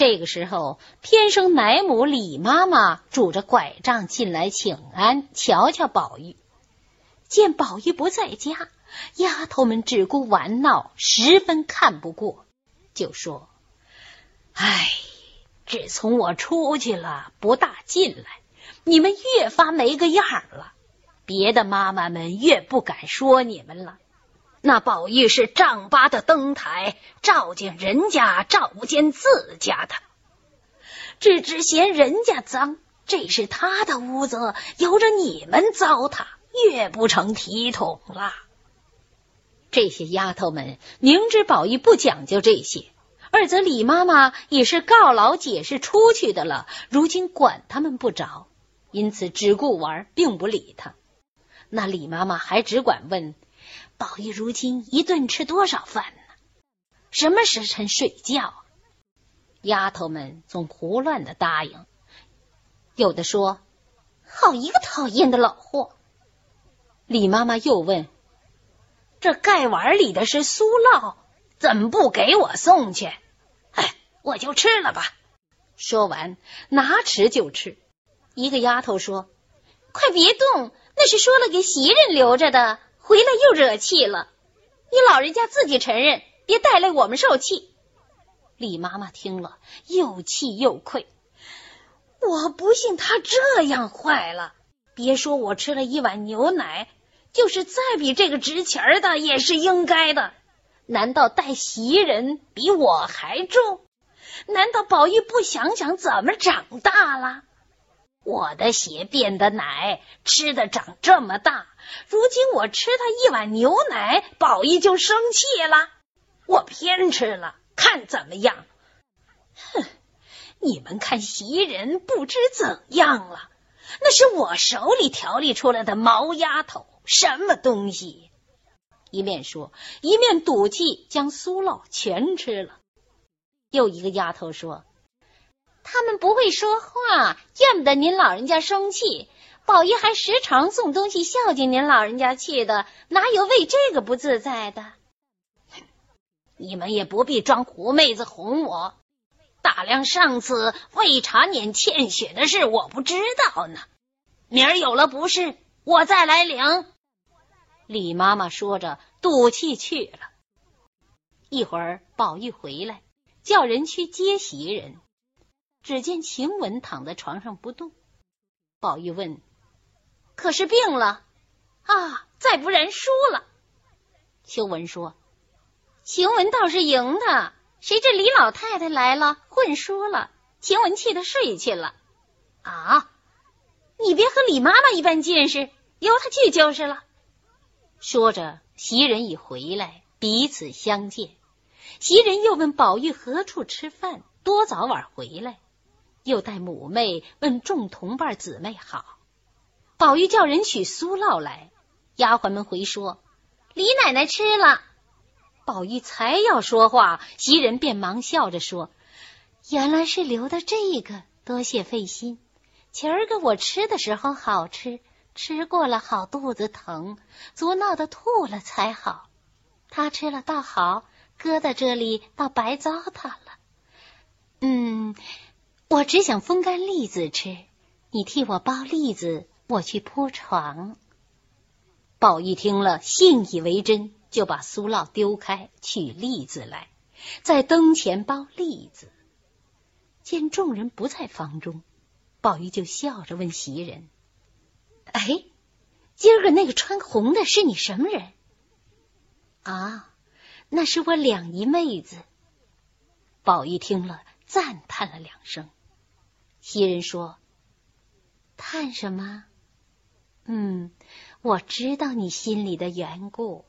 这个时候，偏生奶母李妈妈拄着拐杖进来请安，瞧瞧宝玉。见宝玉不在家，丫头们只顾玩闹，十分看不过，就说：“哎，自从我出去了，不大进来，你们越发没个样了。别的妈妈们越不敢说你们了。那宝玉是丈八的灯台，照见人家，照不见自家的，只知嫌人家脏，这是他的屋子，由着你们糟蹋。”越不成体统了。这些丫头们明知宝玉不讲究这些，二则李妈妈也是告老解释出去的了，如今管他们不着，因此只顾玩，并不理他。那李妈妈还只管问宝玉如今一顿吃多少饭呢？什么时辰睡觉？丫头们总胡乱的答应，有的说：“好一个讨厌的老货。”李妈妈又问：“这盖碗里的是酥酪，怎么不给我送去？哎，我就吃了吧。”说完，拿匙就吃。一个丫头说：“快别动，那是说了给袭人留着的，回来又惹气了。你老人家自己承认，别带来我们受气。”李妈妈听了，又气又愧。我不信他这样坏了，别说我吃了一碗牛奶。就是再比这个值钱的也是应该的。难道带袭人比我还重？难道宝玉不想想怎么长大了？我的血变的奶，吃的长这么大，如今我吃他一碗牛奶，宝玉就生气了。我偏吃了，看怎么样？哼！你们看袭人不知怎样了？那是我手里调理出来的毛丫头。什么东西？一面说，一面赌气将酥酪全吃了。又一个丫头说：“他们不会说话，见不得您老人家生气。宝玉还时常送东西孝敬您老人家去的，哪有为这个不自在的？你们也不必装狐妹子哄我。大量上次喂茶撵欠血的事，我不知道呢。明儿有了不是，我再来领。”李妈妈说着，赌气去了。一会儿，宝玉回来，叫人去接袭人。只见晴雯躺在床上不动。宝玉问：“可是病了？”啊，再不然输了。秋文说：“晴雯倒是赢的，谁知李老太太来了，混输了。晴雯气得睡去了。”啊，你别和李妈妈一般见识，由她去就是了。说着，袭人已回来，彼此相见。袭人又问宝玉何处吃饭，多早晚回来，又带母妹问众同伴姊妹好。宝玉叫人取酥酪来，丫鬟们回说李奶奶吃了。宝玉才要说话，袭人便忙笑着说：“原来是留的这个，多谢费心。前儿个我吃的时候好吃。”吃过了好肚子疼，足闹得吐了才好。他吃了倒好，搁在这里倒白糟蹋了。嗯，我只想风干栗子吃，你替我包栗子，我去铺床。宝玉听了，信以为真，就把酥酪丢开，取栗子来，在灯前包栗子。见众人不在房中，宝玉就笑着问袭人。哎，今儿个那个穿红的是你什么人？啊，那是我两姨妹子。宝玉听了，赞叹了两声。袭人说：“叹什么？嗯，我知道你心里的缘故，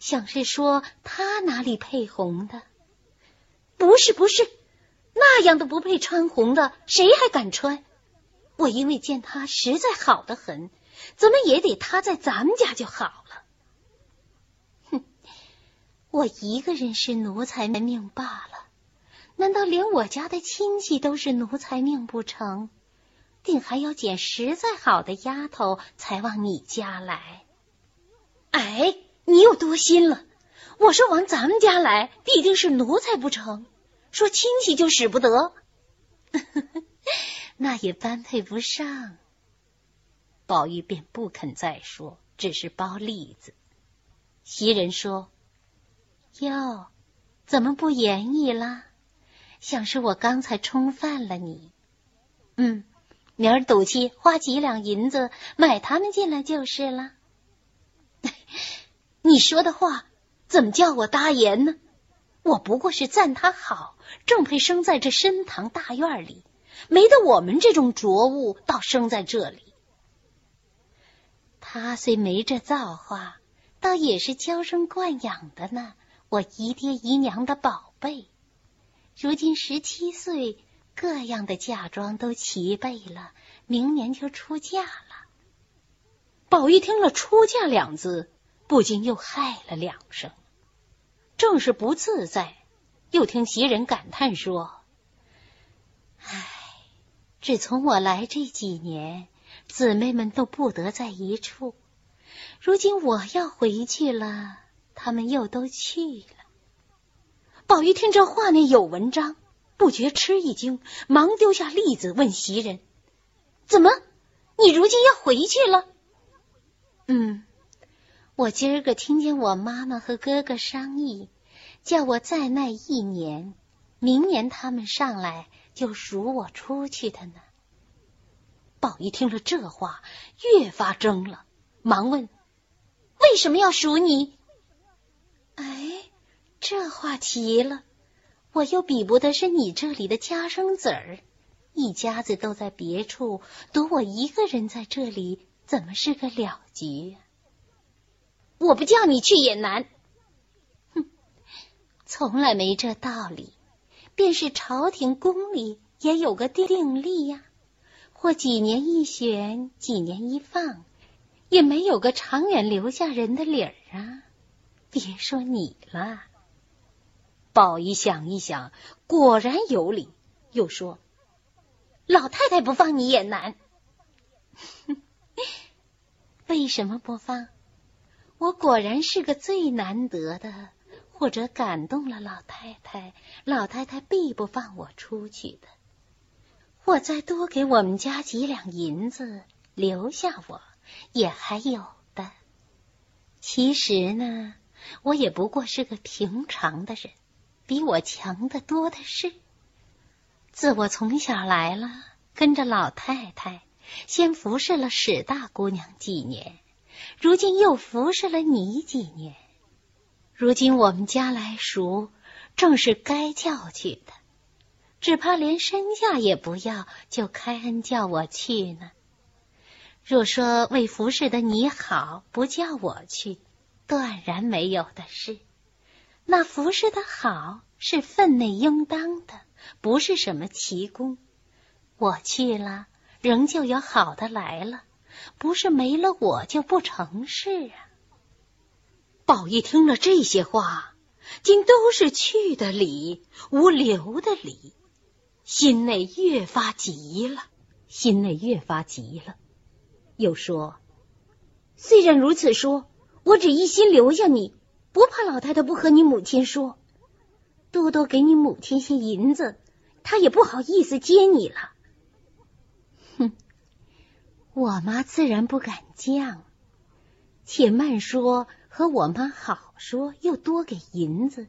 想是说他哪里配红的？不是，不是，那样的不配穿红的，谁还敢穿？”我因为见他实在好的很，怎么也得他在咱们家就好了。哼，我一个人是奴才命罢了，难道连我家的亲戚都是奴才命不成？定还要捡实在好的丫头才往你家来？哎，你又多心了。我说往咱们家来，必定是奴才不成？说亲戚就使不得，那也般配不上。宝玉便不肯再说，只是包栗子。袭人说：“哟，怎么不言语了？想是我刚才冲犯了你。嗯，明儿赌气花几两银子买他们进来就是了。你说的话怎么叫我答言呢？我不过是赞他好，正配生在这深堂大院里，没得我们这种浊物倒生在这里。他虽没这造化。”倒也是娇生惯养的呢，我姨爹姨娘的宝贝。如今十七岁，各样的嫁妆都齐备了，明年就出嫁了。宝玉听了“出嫁”两字，不禁又嗨了两声，正是不自在。又听袭人感叹说：“唉，只从我来这几年，姊妹们都不得在一处。”如今我要回去了，他们又都去了。宝玉听这话内有文章，不觉吃一惊，忙丢下栗子，问袭人：“怎么，你如今要回去了？”“嗯，我今儿个听见我妈妈和哥哥商议，叫我再耐一年，明年他们上来就赎我出去的呢。”宝玉听了这话，越发怔了，忙问。为什么要赎你？哎，这话奇了！我又比不得是你这里的家生子儿，一家子都在别处，独我一个人在这里，怎么是个了局？我不叫你去也难。哼，从来没这道理。便是朝廷宫里也有个定例呀，或几年一选，几年一放。也没有个长远留下人的理儿啊！别说你了。宝玉想一想，果然有理，又说：“老太太不放你也难。为什么不放？我果然是个最难得的，或者感动了老太太，老太太必不放我出去的。我再多给我们家几两银子，留下我。”也还有的，其实呢，我也不过是个平常的人，比我强的多的是。自我从小来了，跟着老太太，先服侍了史大姑娘几年，如今又服侍了你几年。如今我们家来赎，正是该叫去的，只怕连身价也不要，就开恩叫我去呢。若说为服侍的你好，不叫我去，断然没有的事。那服侍的好是分内应当的，不是什么奇功。我去了，仍旧有好的来了，不是没了我就不成事啊。宝玉听了这些话，竟都是去的理，无留的理，心内越发急了，心内越发急了。又说：“虽然如此说，我只一心留下你，不怕老太太不和你母亲说，多多给你母亲些银子，她也不好意思接你了。”哼，我妈自然不敢犟，且慢说和我妈好说，又多给银子，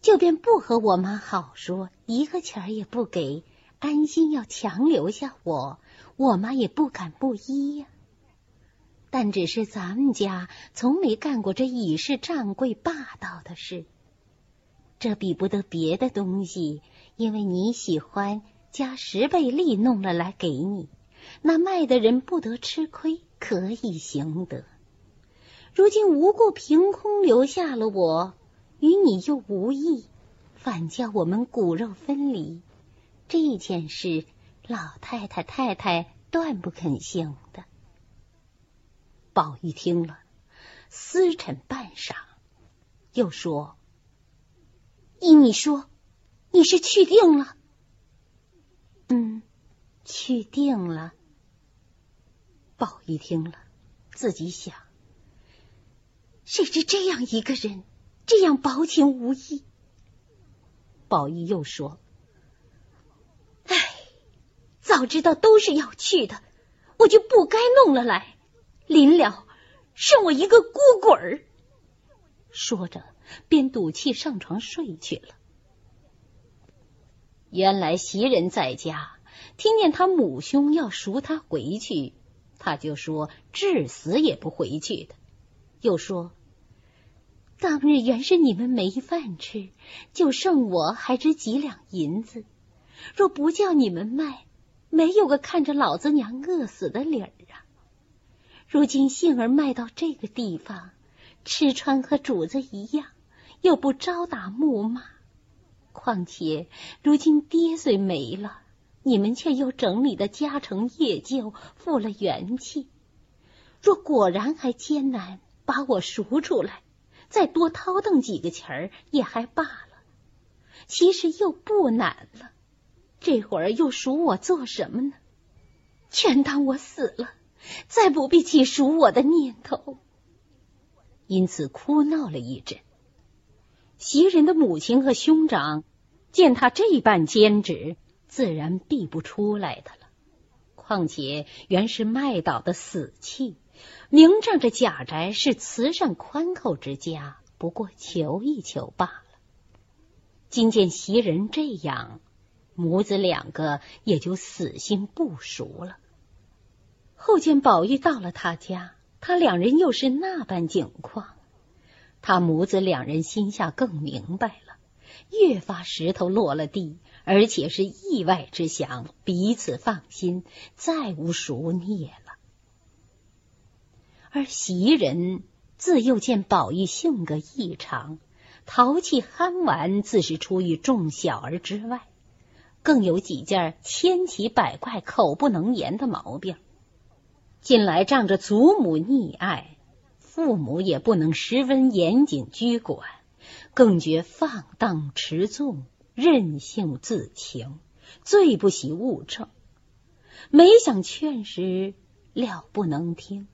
就便不和我妈好说，一个钱儿也不给，安心要强留下我。我妈也不敢不依呀，但只是咱们家从没干过这以势仗贵霸道的事，这比不得别的东西，因为你喜欢加十倍利弄了来给你，那卖的人不得吃亏，可以行得。如今无故凭空留下了我，与你又无异，反叫我们骨肉分离，这件事。老太太、太太断不肯行的。宝玉听了，思忖半晌，又说：“依你说，你是去定了？”“嗯，去定了。”宝玉听了，自己想：“谁知这样一个人，这样薄情无义。”宝玉又说：“哎，早知道都是要去的，我就不该弄了来。临了，剩我一个孤鬼儿。”说着，便赌气上床睡去了。原来袭人在家，听见他母兄要赎他回去，他就说至死也不回去的。又说。当日原是你们没饭吃，就剩我还值几两银子。若不叫你们卖，没有个看着老子娘饿死的理儿啊！如今杏儿卖到这个地方，吃穿和主子一样，又不招打木骂。况且如今爹虽没了，你们却又整理的家成业就，复了元气。若果然还艰难，把我赎出来。再多掏腾几个钱儿也还罢了，其实又不难了。这会儿又赎我做什么呢？全当我死了，再不必起赎我的念头。因此哭闹了一阵。袭人的母亲和兄长见他这般坚持，自然避不出来的了。况且原是麦岛的死气。明仗着贾宅是慈善宽厚之家，不过求一求罢了。今见袭人这样，母子两个也就死心不赎了。后见宝玉到了他家，他两人又是那般景况，他母子两人心下更明白了，越发石头落了地，而且是意外之想，彼此放心，再无熟孽了。而袭人自幼见宝玉性格异常，淘气憨玩，自是出于众小儿之外，更有几件千奇百怪、口不能言的毛病。近来仗着祖母溺爱，父母也不能十分严谨拘管，更觉放荡持纵、任性自情，最不喜物证。没想劝时，料不能听。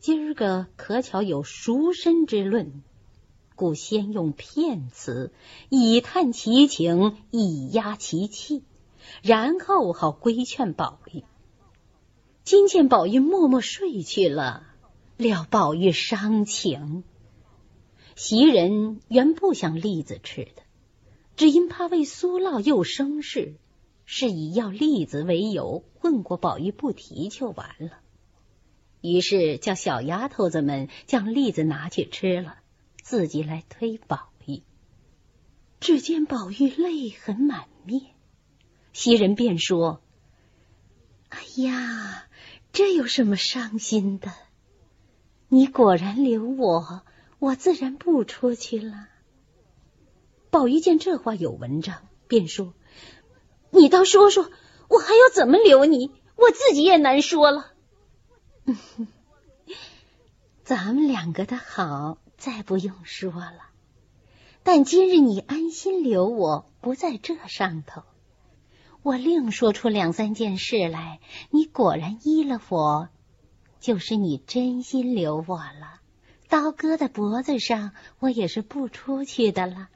今儿个可巧有赎身之论，故先用骗词以探其情，以压其气，然后好规劝宝玉。今见宝玉默默睡去了，料宝玉伤情。袭人原不想栗子吃的，只因怕为苏烙又生事，是以要栗子为由，问过宝玉不提就完了。于是叫小丫头子们将栗子拿去吃了，自己来推宝玉。只见宝玉泪痕满面，袭人便说：“哎呀，这有什么伤心的？你果然留我，我自然不出去了。”宝玉见这话有文章，便说：“你倒说说，我还要怎么留你？我自己也难说了。”咱们两个的好，再不用说了。但今日你安心留我，不在这上头。我另说出两三件事来，你果然依了我，就是你真心留我了。刀割在脖子上，我也是不出去的了。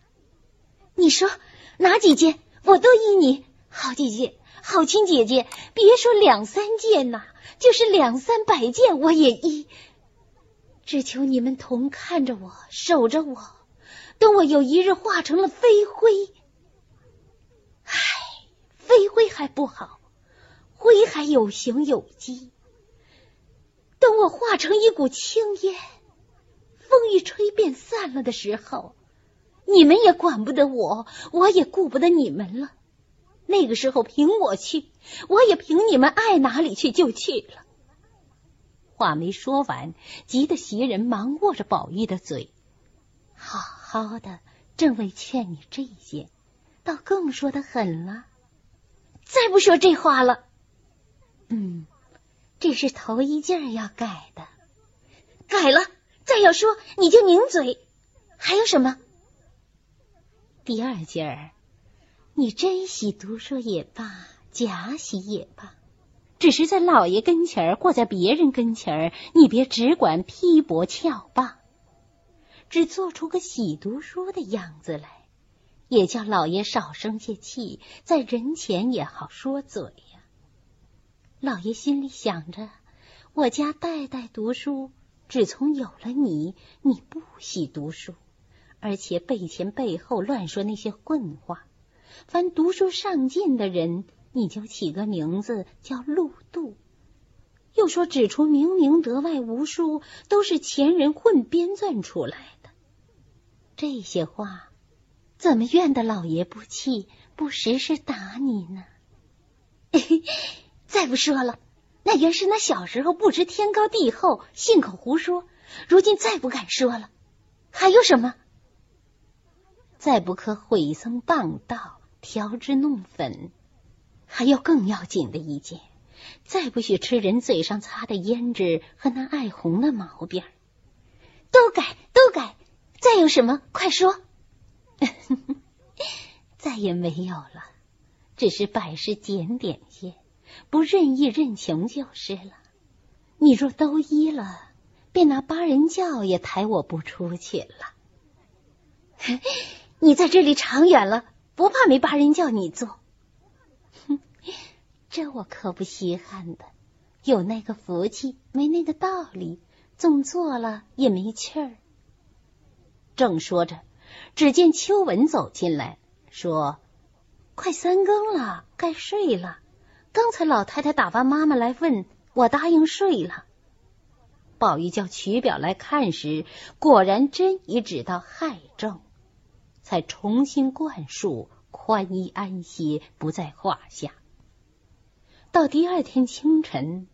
你说哪几件，我都依你。好姐姐，好亲姐姐，别说两三件呐。就是两三百件，我也依。只求你们同看着我，守着我，等我有一日化成了飞灰。飞灰还不好，灰还有形有机。等我化成一股青烟，风一吹便散了的时候，你们也管不得我，我也顾不得你们了。那个时候凭我去，我也凭你们爱哪里去就去了。话没说完，急得袭人忙握着宝玉的嘴，好好的，正为劝你这些，倒更说的狠了。再不说这话了。嗯，这是头一件要改的，改了，再要说你就拧嘴。还有什么？第二件儿。你真喜读书也罢，假喜也罢，只是在老爷跟前儿或在别人跟前儿，你别只管批驳翘罢，只做出个喜读书的样子来，也叫老爷少生些气，在人前也好说嘴呀。老爷心里想着，我家代代读书，只从有了你，你不喜读书，而且背前背后乱说那些混话。凡读书上进的人，你就起个名字叫陆渡。又说指出明明德外无书，都是前人混编撰出来的。这些话。怎么怨得老爷不气，不时时打你呢？再不说了，那原是那小时候不知天高地厚，信口胡说。如今再不敢说了。还有什么？再不可毁僧谤道，调脂弄粉。还有更要紧的一件，再不许吃人嘴上擦的胭脂和那爱红的毛病。都改，都改。再有什么？快说。再也没有了，只是百事检点些，不任意任穷就是了。你若都依了，便拿八人轿也抬我不出去了。你在这里长远了，不怕没八人轿你坐？哼 这我可不稀罕的，有那个福气，没那个道理，总做了也没趣儿。正说着。只见秋文走进来，说：“快三更了，该睡了。刚才老太太打发妈妈来问我，答应睡了。”宝玉叫取表来看时，果然真已指到亥正，才重新灌输，宽衣安歇，不在话下。到第二天清晨，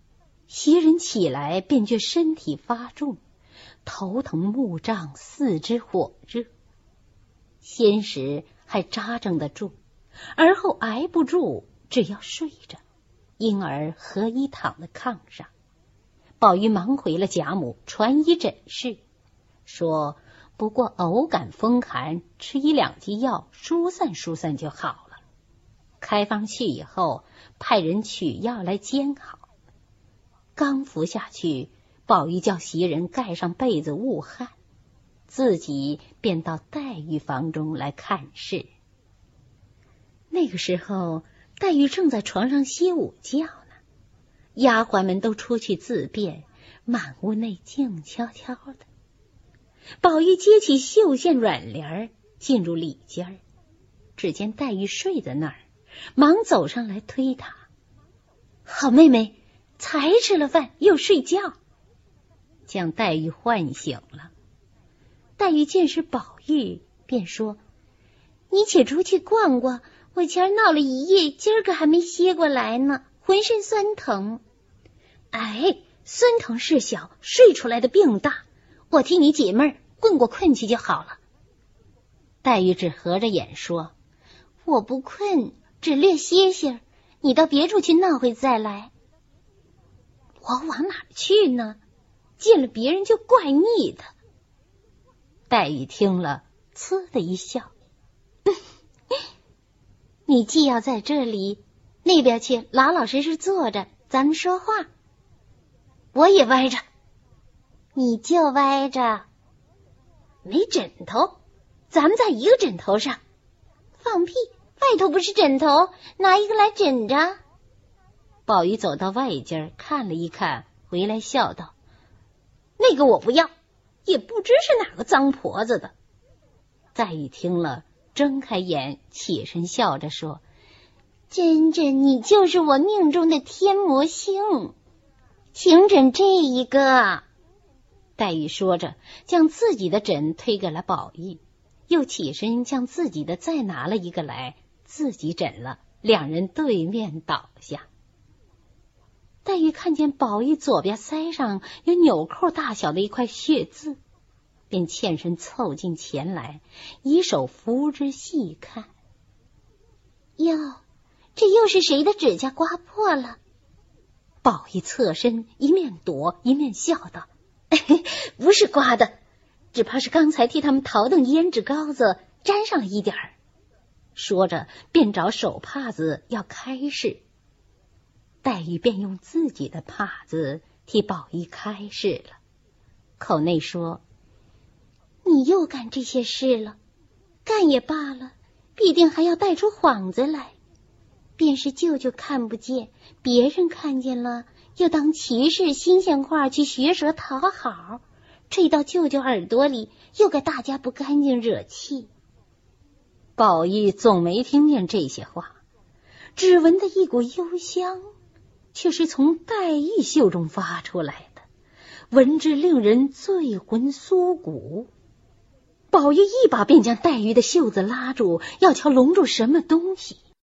袭人起来，便觉身体发重，头疼目胀，四肢火热。先时还扎正得住，而后挨不住，只要睡着，因而合衣躺在炕上。宝玉忙回了贾母，传医诊视，说不过偶感风寒，吃一两剂药，疏散疏散就好了。开方去以后，派人取药来煎好。刚服下去，宝玉叫袭人盖上被子捂汗。自己便到黛玉房中来看事。那个时候，黛玉正在床上歇午觉呢，丫鬟们都出去自便，满屋内静悄悄的。宝玉接起绣线软帘儿，进入里间，只见黛玉睡在那儿，忙走上来推她：“好妹妹，才吃了饭又睡觉。”将黛玉唤醒了。黛玉见是宝玉，便说：“你且出去逛逛，我前儿闹了一夜，今儿个还没歇过来呢，浑身酸疼。哎，酸疼事小，睡出来的病大。我替你解闷，混过困去就好了。”黛玉只合着眼说：“我不困，只略歇歇。你到别处去闹会再来。我往哪儿去呢？见了别人就怪腻的。”黛玉听了，呲的一笑：“ 你既要在这里，那边去老老实实坐着，咱们说话。我也歪着，你就歪着。没枕头，咱们在一个枕头上。放屁！外头不是枕头，拿一个来枕着。”宝玉走到外间看了一看，回来笑道：“那个我不要。”也不知是哪个脏婆子的。黛玉听了，睁开眼，起身笑着说：“真真，你就是我命中的天魔星，请枕这一个。”黛玉说着，将自己的枕推给了宝玉，又起身将自己的再拿了一个来，自己枕了。两人对面倒下。黛玉看见宝玉左边腮上有纽扣大小的一块血渍，便欠身凑近前来，以手扶之细看。哟，这又是谁的指甲刮破了？宝玉侧身，一面躲，一面笑道：“不是刮的，只怕是刚才替他们淘腾胭脂膏子沾上了一点儿。”说着，便找手帕子要开市。黛玉便用自己的帕子替宝玉开示了，口内说：“你又干这些事了，干也罢了。必定还要带出幌子来。便是舅舅看不见，别人看见了，又当骑士新鲜话去学舌讨好，吹到舅舅耳朵里，又给大家不干净惹气。宝玉总没听见这些话，只闻得一股幽香，却是从黛玉袖中发出来的，闻之令人醉魂酥骨。宝玉一把便将黛玉的袖子拉住，要瞧笼住什么东西。